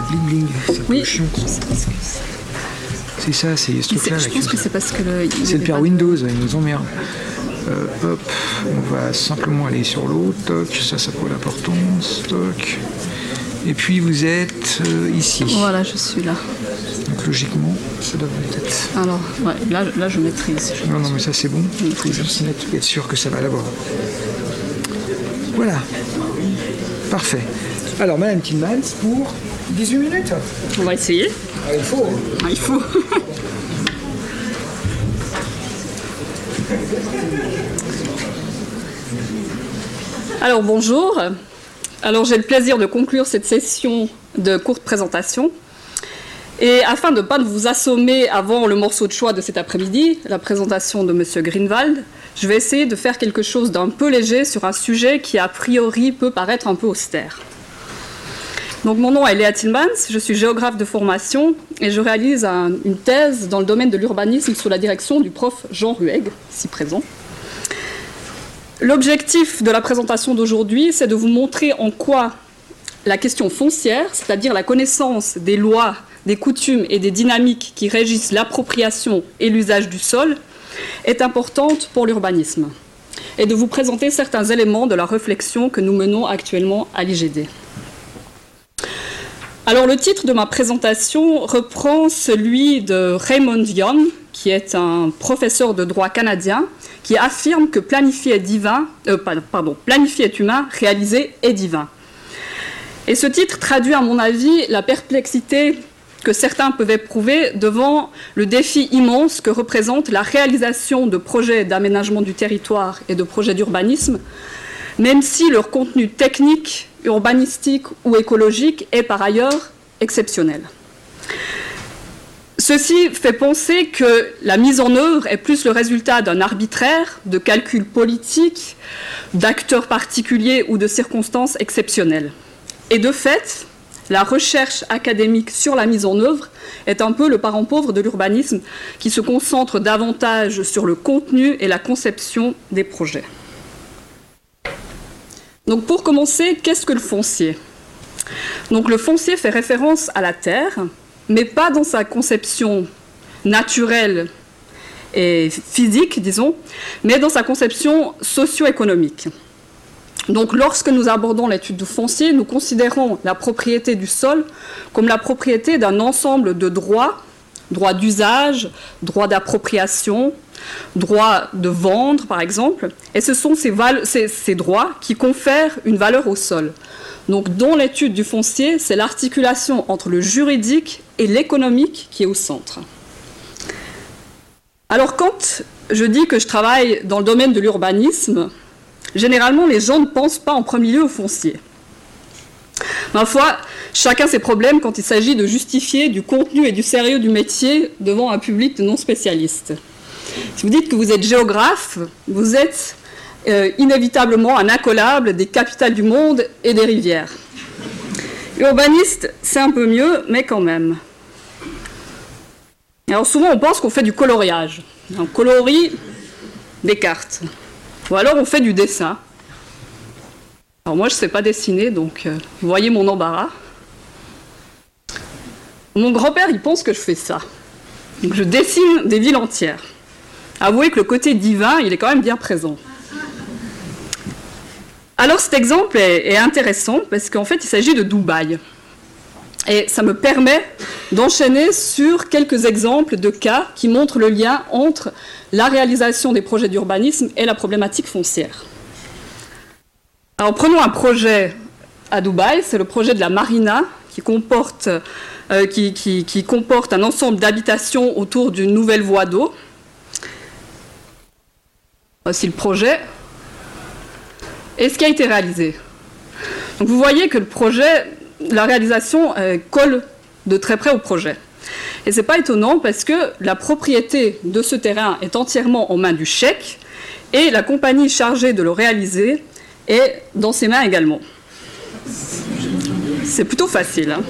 fait bling bling. C'est un Oui. peu chiant. C'est ça, c'est ce truc-là. Je pense que c'est parce que le. C'est le père Windows, il nous emmerde. Euh, hop, on va simplement aller sur l'autre. Toc, ça, ça pour l'importance. Toc. Et puis vous êtes euh, ici. Voilà, je suis là. Donc logiquement, ça devrait être. Alors, ouais, là, là je maîtrise. Je- Non, non, mais ça c'est bon. Il faut juste être sûr que ça va là-bas. Voilà. Parfait. Alors, Madame Tillmans, pour 18 minutes. On va essayer. Ah, il faut. hein. Ah, il faut. Alors bonjour. Alors j'ai le plaisir de conclure cette session de courte présentation. Et afin de ne pas vous assommer avant le morceau de choix de cet après-midi, la présentation de M. Greenwald, je vais essayer de faire quelque chose d'un peu léger sur un sujet qui a priori peut paraître un peu austère. Donc mon nom est Léa Tillmans, je suis géographe de formation et je réalise un- une thèse dans le domaine de l'urbanisme sous la direction du prof Jean Rueg, ici présent. L'objectif de la présentation d'aujourd'hui, c'est de vous montrer en quoi la question foncière, c'est-à-dire la connaissance des lois, des coutumes et des dynamiques qui régissent l'appropriation et l'usage du sol, est importante pour l'urbanisme, et de vous présenter certains éléments de la réflexion que nous menons actuellement à l'IGD. Alors le titre de ma présentation reprend celui de Raymond Young, qui est un professeur de droit canadien, qui affirme que planifier est divin, euh, pardon, planifier est humain, réaliser est divin. Et ce titre traduit à mon avis la perplexité que certains peuvent éprouver devant le défi immense que représente la réalisation de projets d'aménagement du territoire et de projets d'urbanisme, même si leur contenu technique, urbanistique ou écologique est par ailleurs exceptionnel. Ceci fait penser que la mise en œuvre est plus le résultat d'un arbitraire, de calculs politiques, d'acteurs particuliers ou de circonstances exceptionnelles. Et de fait, la recherche académique sur la mise en œuvre est un peu le parent pauvre de l'urbanisme qui se concentre davantage sur le contenu et la conception des projets. Donc pour commencer, qu'est-ce que le foncier? Donc le foncier fait référence à la terre, mais pas dans sa conception naturelle et physique, disons, mais dans sa conception socio-économique. Donc lorsque nous abordons l'étude du foncier, nous considérons la propriété du sol comme la propriété d'un ensemble de droits, droits d'usage, droits d'appropriation, droit de vendre, par exemple, et ce sont ces, ces droits qui confèrent une valeur au sol. Donc, dans l'étude du foncier, c'est l'articulation entre le juridique et l'économique qui est au centre. Alors, quand je dis que je travaille dans le domaine de l'urbanisme, généralement, les gens ne pensent pas en premier lieu au foncier. Ma foi, chacun ses problèmes quand il s'agit de justifier du contenu et du sérieux du métier devant un public de non spécialistes. Si vous dites que vous êtes géographe, vous êtes euh, inévitablement un incollable des capitales du monde et des rivières. Urbaniste, c'est un peu mieux, mais quand même. Alors souvent, on pense qu'on fait du coloriage. On colorie des cartes. Ou alors on fait du dessin. Alors moi, je ne sais pas dessiner, donc euh, vous voyez mon embarras. Mon grand-père, il pense que je fais ça. Donc je dessine des villes entières. Avouez que le côté divin, il est quand même bien présent. Alors cet exemple est, intéressant parce qu'en fait, il s'agit de Dubaï. Et ça me permet d'enchaîner sur quelques exemples de cas qui montrent le lien entre la réalisation des projets d'urbanisme et la problématique foncière. Alors prenons un projet à Dubaï, c'est le projet de la Marina qui comporte, euh, un ensemble d'habitations autour d'une nouvelle voie d'eau. Voici le projet. Et ce qui a été réalisé. Donc vous voyez que le projet, la réalisation euh, colle de très près au projet. Et c'est pas étonnant parce que la propriété de ce terrain est entièrement en main du chèque et la compagnie chargée de le réaliser est dans ses mains également. C'est plutôt facile. hein.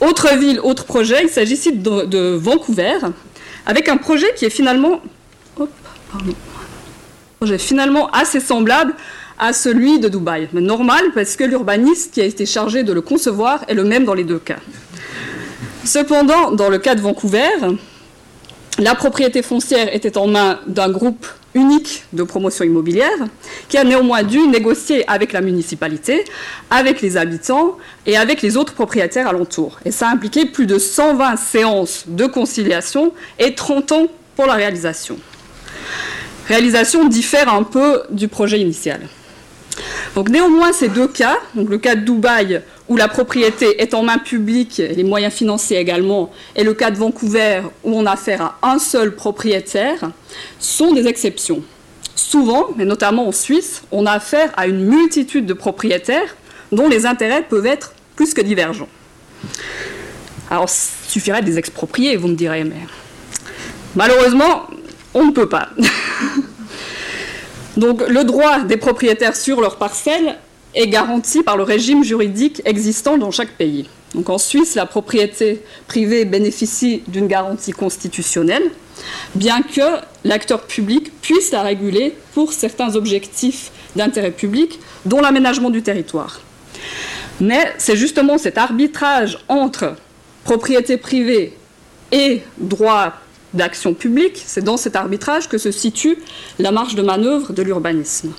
Autre ville, autre projet, il s'agit ici de, Vancouver, avec un projet qui est finalement, pardon, projet finalement assez semblable à celui de Dubaï. Mais normal parce que l'urbaniste qui a été chargé de le concevoir est le même dans les deux cas. Cependant, dans le cas de Vancouver, la propriété foncière était en main d'un groupe unique de promotion immobilière qui a néanmoins dû négocier avec la municipalité, avec les habitants et avec les autres propriétaires alentours. Et ça a impliqué plus de 120 séances de conciliation et 30 ans pour la réalisation. Réalisation diffère un peu du projet initial. Donc néanmoins, ces deux cas, donc le cas de Dubaï où la propriété est en main publique, et les moyens financiers également, et le cas de Vancouver où on a affaire à un seul propriétaire, sont des exceptions. Souvent, mais notamment en Suisse, on a affaire à une multitude de propriétaires dont les intérêts peuvent être plus que divergents. Alors, il suffirait de les exproprier, vous me direz, mais malheureusement, on ne peut pas. Donc, le droit des propriétaires sur leurs parcelles est garanti par le régime juridique existant dans chaque pays. Donc en Suisse, la propriété privée bénéficie d'une garantie constitutionnelle, bien que l'acteur public puisse la réguler pour certains objectifs d'intérêt public, dont l'aménagement du territoire. Mais c'est justement cet arbitrage entre propriété privée et droit d'action publique, c'est dans cet arbitrage que se situe la marge de manœuvre de l'urbanisme.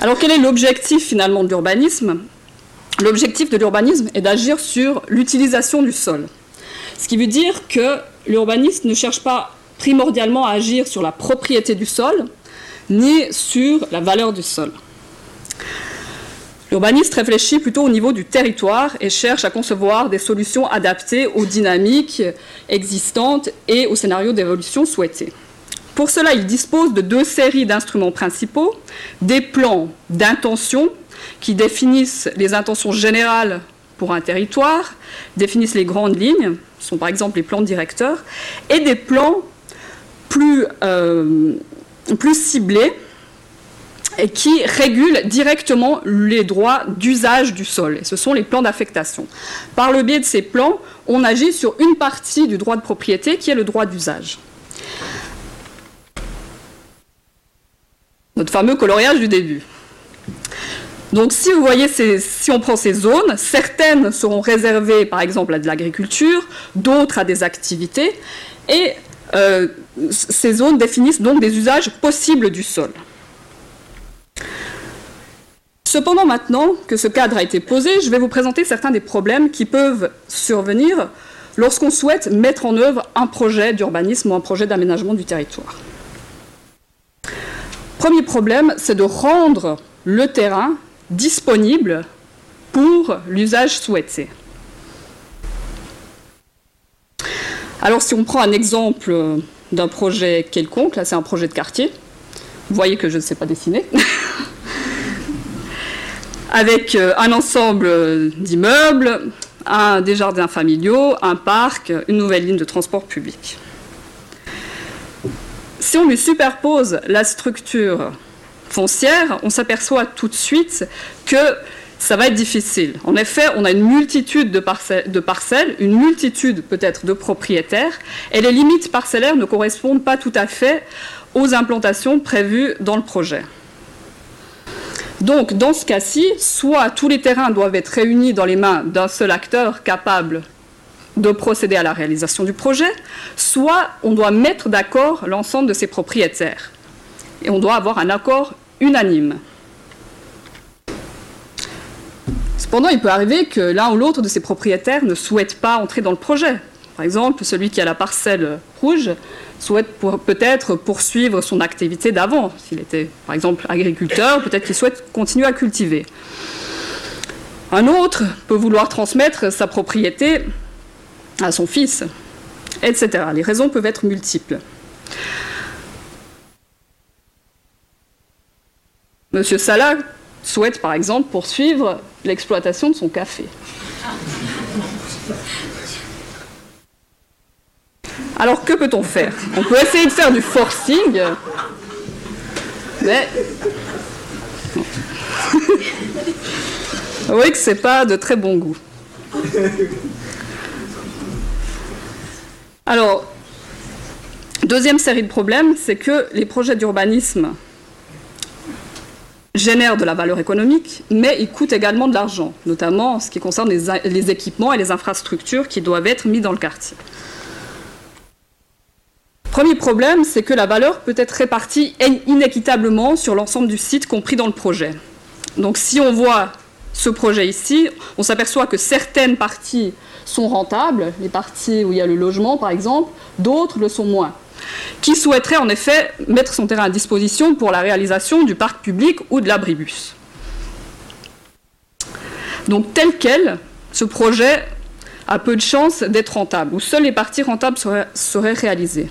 Alors quel est l'objectif finalement de l'urbanisme? L'objectif de l'urbanisme est d'agir sur l'utilisation du sol. Ce qui veut dire que l'urbaniste ne cherche pas primordialement à agir sur la propriété du sol, ni sur la valeur du sol. L'urbaniste réfléchit plutôt au niveau du territoire et cherche à concevoir des solutions adaptées aux dynamiques existantes et aux scénarios d'évolution souhaités. Pour cela, il dispose de deux séries d'instruments principaux, des plans d'intention qui définissent les intentions générales pour un territoire, définissent les grandes lignes, ce sont par exemple les plans directeurs, et des plans plus, euh, plus ciblés qui régulent directement les droits d'usage du sol. Et ce sont les plans d'affectation. Par le biais de ces plans, on agit sur une partie du droit de propriété qui est le droit d'usage. notre fameux coloriage du début. Donc si vous voyez, si on prend ces zones, certaines seront réservées par exemple à de l'agriculture, d'autres à des activités, et euh, ces zones définissent donc des usages possibles du sol. Cependant, maintenant que ce cadre a été posé, je vais vous présenter certains des problèmes qui peuvent survenir lorsqu'on souhaite mettre en œuvre un projet d'urbanisme ou un projet d'aménagement du territoire. Premier problème, c'est de rendre le terrain disponible pour l'usage souhaité. Alors si on prend un exemple d'un projet quelconque, là c'est un projet de quartier, vous voyez que je ne sais pas dessiner, avec euh, un ensemble d'immeubles, des jardins familiaux, un parc, une nouvelle ligne de transport public. Si on lui superpose la structure foncière, on s'aperçoit tout de suite que ça va être difficile. En effet, on a une multitude de, parcelles, une multitude peut-être de propriétaires, et les limites parcellaires ne correspondent pas tout à fait aux implantations prévues dans le projet. Donc, dans ce cas-ci, soit tous les terrains doivent être réunis dans les mains d'un seul acteur capable de procéder à la réalisation du projet, soit on doit mettre d'accord l'ensemble de ses propriétaires. Et on doit avoir un accord unanime. Cependant, il peut arriver que l'un ou l'autre de ses propriétaires ne souhaite pas entrer dans le projet. Par exemple, celui qui a la parcelle rouge souhaite peut-être poursuivre son activité d'avant. S'il était, par exemple, agriculteur, peut-être qu'il souhaite continuer à cultiver. Un autre peut vouloir transmettre sa propriété à son fils, etc. Les raisons peuvent être multiples. Monsieur Salah souhaite par exemple poursuivre l'exploitation de son café. Alors que peut-on faire? On peut essayer de faire du forcing, mais vous voyez que c'est pas de très bon goût. Alors, deuxième série de problèmes, c'est que les projets d'urbanisme génère de la valeur économique, mais il coûte également de l'argent, notamment en ce qui concerne les, équipements et les infrastructures qui doivent être mis dans le quartier. Premier problème, c'est que la valeur peut être répartie inéquitablement sur l'ensemble du site compris dans le projet. Donc si on voit ce projet ici, on s'aperçoit que certaines parties sont rentables, les parties où il y a le logement par exemple, d'autres le sont moins. Qui souhaiterait en effet mettre son terrain à disposition pour la réalisation du parc public ou de l'abribus Donc tel quel, ce projet a peu de chances d'être rentable, ou seules les parties rentables seraient, réalisées.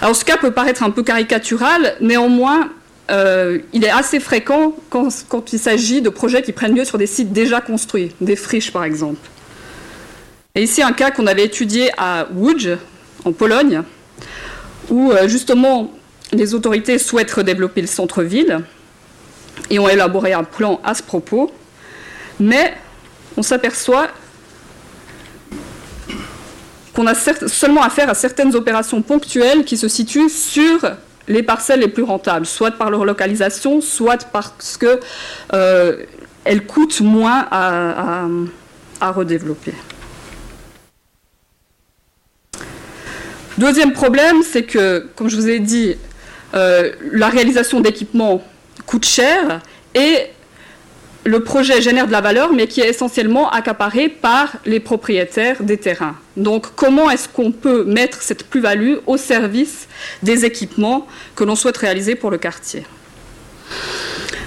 Alors ce cas peut paraître un peu caricatural, néanmoins, euh, il est assez fréquent quand, il s'agit de projets qui prennent lieu sur des sites déjà construits, des friches par exemple. Et ici, un cas qu'on avait étudié à Łódź, en Pologne, où euh, justement les autorités souhaitent redévelopper le centre-ville et ont élaboré un plan à ce propos, mais on s'aperçoit qu'on a seulement affaire à certaines opérations ponctuelles qui se situent sur les parcelles les plus rentables, soit par leur localisation, soit parce qu'elles euh, coûtent moins à redévelopper. Deuxième problème, c'est que, comme je vous ai dit, euh, la réalisation d'équipements coûte cher et le projet génère de la valeur, mais qui est essentiellement accaparé par les propriétaires des terrains. Donc comment est-ce qu'on peut mettre cette plus-value au service des équipements que l'on souhaite réaliser pour le quartier?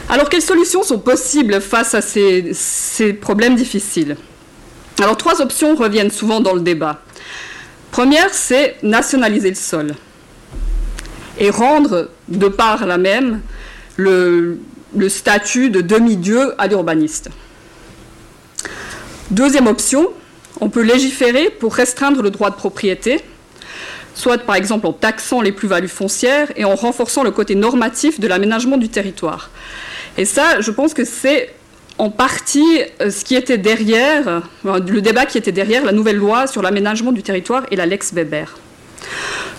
Alors quelles solutions sont possibles face à ces, problèmes difficiles? Alors trois options reviennent souvent dans le débat. Première, c'est nationaliser le sol et rendre, de par la même, le, statut de demi-dieu à l'urbaniste. Deuxième option, on peut légiférer pour restreindre le droit de propriété, soit par exemple en taxant les plus-values foncières et en renforçant le côté normatif de l'aménagement du territoire. Et ça, je pense que c'est en partie euh, ce qui était derrière, le débat qui était derrière la nouvelle loi sur l'aménagement du territoire et la Lex Weber.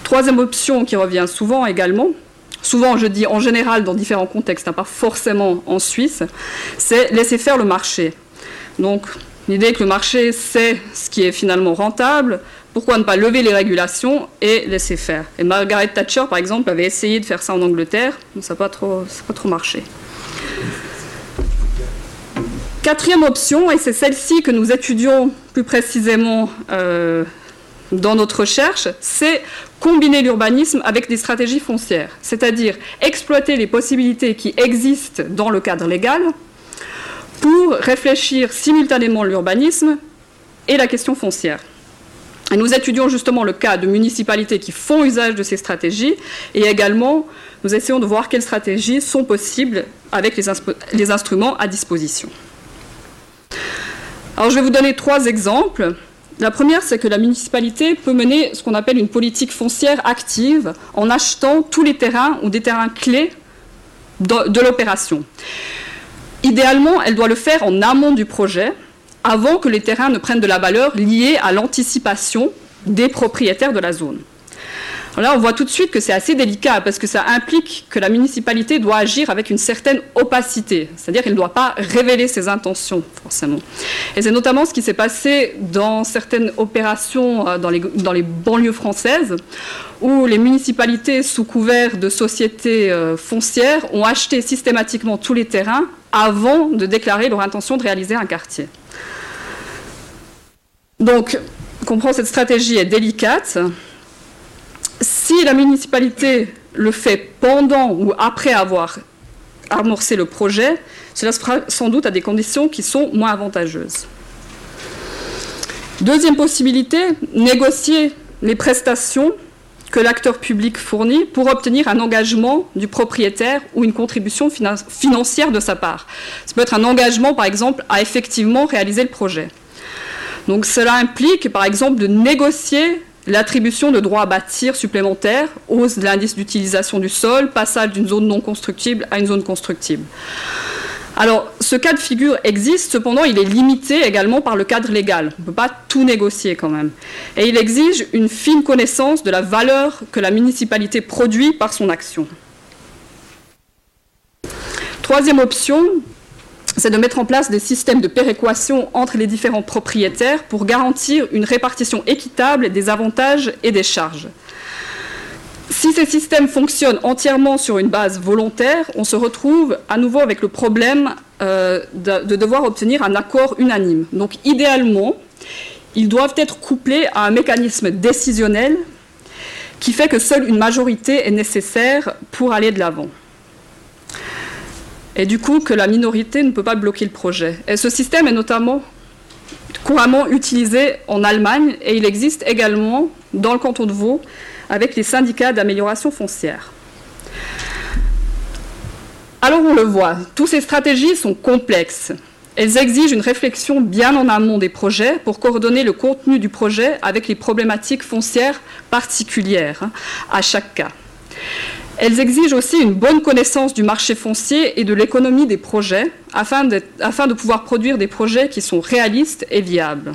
Troisième option qui revient souvent également, souvent je dis en général dans différents contextes, hein, pas forcément en Suisse, c'est laisser faire le marché. Donc l'idée que le marché sait ce qui est finalement rentable, pourquoi ne pas lever les régulations et laisser faire? Et Margaret Thatcher, par exemple, avait essayé de faire ça en Angleterre, mais ça n'a pas, trop marché. Quatrième option, et c'est celle-ci que nous étudions plus précisément euh, dans notre recherche, c'est combiner l'urbanisme avec des stratégies foncières, c'est-à-dire exploiter les possibilités qui existent dans le cadre légal pour réfléchir simultanément l'urbanisme et la question foncière. Et nous étudions justement le cas de municipalités qui font usage de ces stratégies et également nous essayons de voir quelles stratégies sont possibles avec les instruments à disposition. Alors je vais vous donner trois exemples. La première, c'est que la municipalité peut mener ce qu'on appelle une politique foncière active en achetant tous les terrains ou des terrains clés de, l'opération. Idéalement, elle doit le faire en amont du projet, avant que les terrains ne prennent de la valeur liée à l'anticipation des propriétaires de la zone. Là, on voit tout de suite que c'est assez délicat parce que ça implique que la municipalité doit agir avec une certaine opacité, c'est-à-dire qu'elle ne doit pas révéler ses intentions, forcément. Et c'est notamment ce qui s'est passé dans certaines opérations euh, dans les, banlieues françaises, où les municipalités, sous couvert de sociétés euh, foncières, ont acheté systématiquement tous les terrains avant de déclarer leur intention de réaliser un quartier. Donc, on comprend cette stratégie est délicate. Si la municipalité le fait pendant ou après avoir amorcé le projet, cela se fera sans doute à des conditions qui sont moins avantageuses. Deuxième possibilité, négocier les prestations que l'acteur public fournit pour obtenir un engagement du propriétaire ou une contribution financière de sa part. Ça peut être un engagement, par exemple, à effectivement réaliser le projet. Donc cela implique, par exemple, de négocier l'attribution de droits à bâtir supplémentaires, hausse de l'indice d'utilisation du sol, passage d'une zone non constructible à une zone constructible. Alors, ce cas de figure existe, cependant, il est limité également par le cadre légal. On ne peut pas tout négocier quand même. Et il exige une fine connaissance de la valeur que la municipalité produit par son action. troisième option, c'est de mettre en place des systèmes de péréquation entre les différents propriétaires pour garantir une répartition équitable des avantages et des charges. Si ces systèmes fonctionnent entièrement sur une base volontaire, on se retrouve à nouveau avec le problème euh, de, de, devoir obtenir un accord unanime. Donc idéalement, ils doivent être couplés à un mécanisme décisionnel qui fait que seule une majorité est nécessaire pour aller de l'avant et du coup que la minorité ne peut pas bloquer le projet. Et ce système est notamment couramment utilisé en Allemagne et il existe également dans le canton de Vaud avec les syndicats d'amélioration foncière. Alors on le voit, toutes ces stratégies sont complexes. Elles exigent une réflexion bien en amont des projets pour coordonner le contenu du projet avec les problématiques foncières particulières hein, à chaque cas. Elles exigent aussi une bonne connaissance du marché foncier et de l'économie des projets afin de, pouvoir produire des projets qui sont réalistes et viables.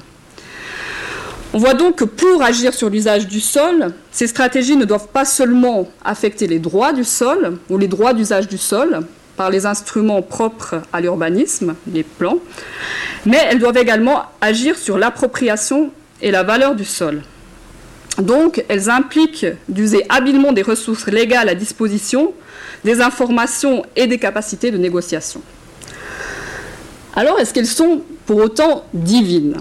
On voit donc que pour agir sur l'usage du sol, ces stratégies ne doivent pas seulement affecter les droits du sol ou les droits d'usage du sol par les instruments propres à l'urbanisme, les plans, mais elles doivent également agir sur l'appropriation et la valeur du sol. Donc, elles impliquent d'user habilement des ressources légales à disposition, des informations et des capacités de négociation. Alors, est-ce qu'elles sont pour autant divines?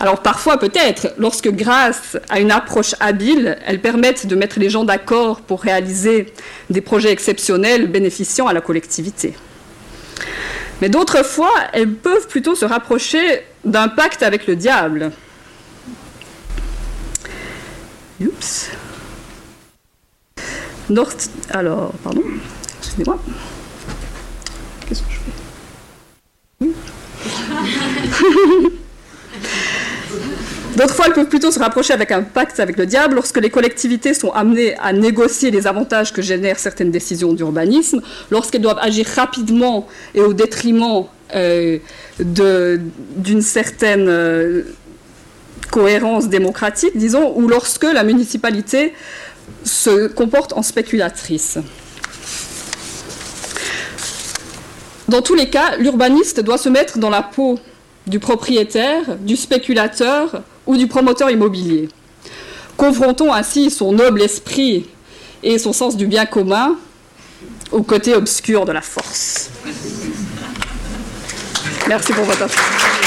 Alors parfois peut-être, lorsque grâce à une approche habile, elles permettent de mettre les gens d'accord pour réaliser des projets exceptionnels bénéficiant à la collectivité. Mais d'autres fois, elles peuvent plutôt se rapprocher d'un pacte avec le diable, Oups. Alors, pardon. Excusez-moi. Qu'est-ce que je fais? D'autres fois, elles peuvent plutôt se rapprocher avec un pacte avec le diable lorsque les collectivités sont amenées à négocier les avantages que génèrent certaines décisions d'urbanisme, lorsqu'elles doivent agir rapidement et au détriment euh, d'une certaine euh, cohérence démocratique, disons, ou lorsque la municipalité se comporte en spéculatrice. Dans tous les cas, l'urbaniste doit se mettre dans la peau du propriétaire, du spéculateur ou du promoteur immobilier. Confrontons ainsi son noble esprit et son sens du bien commun au côté obscur de la force. Merci pour votre attention.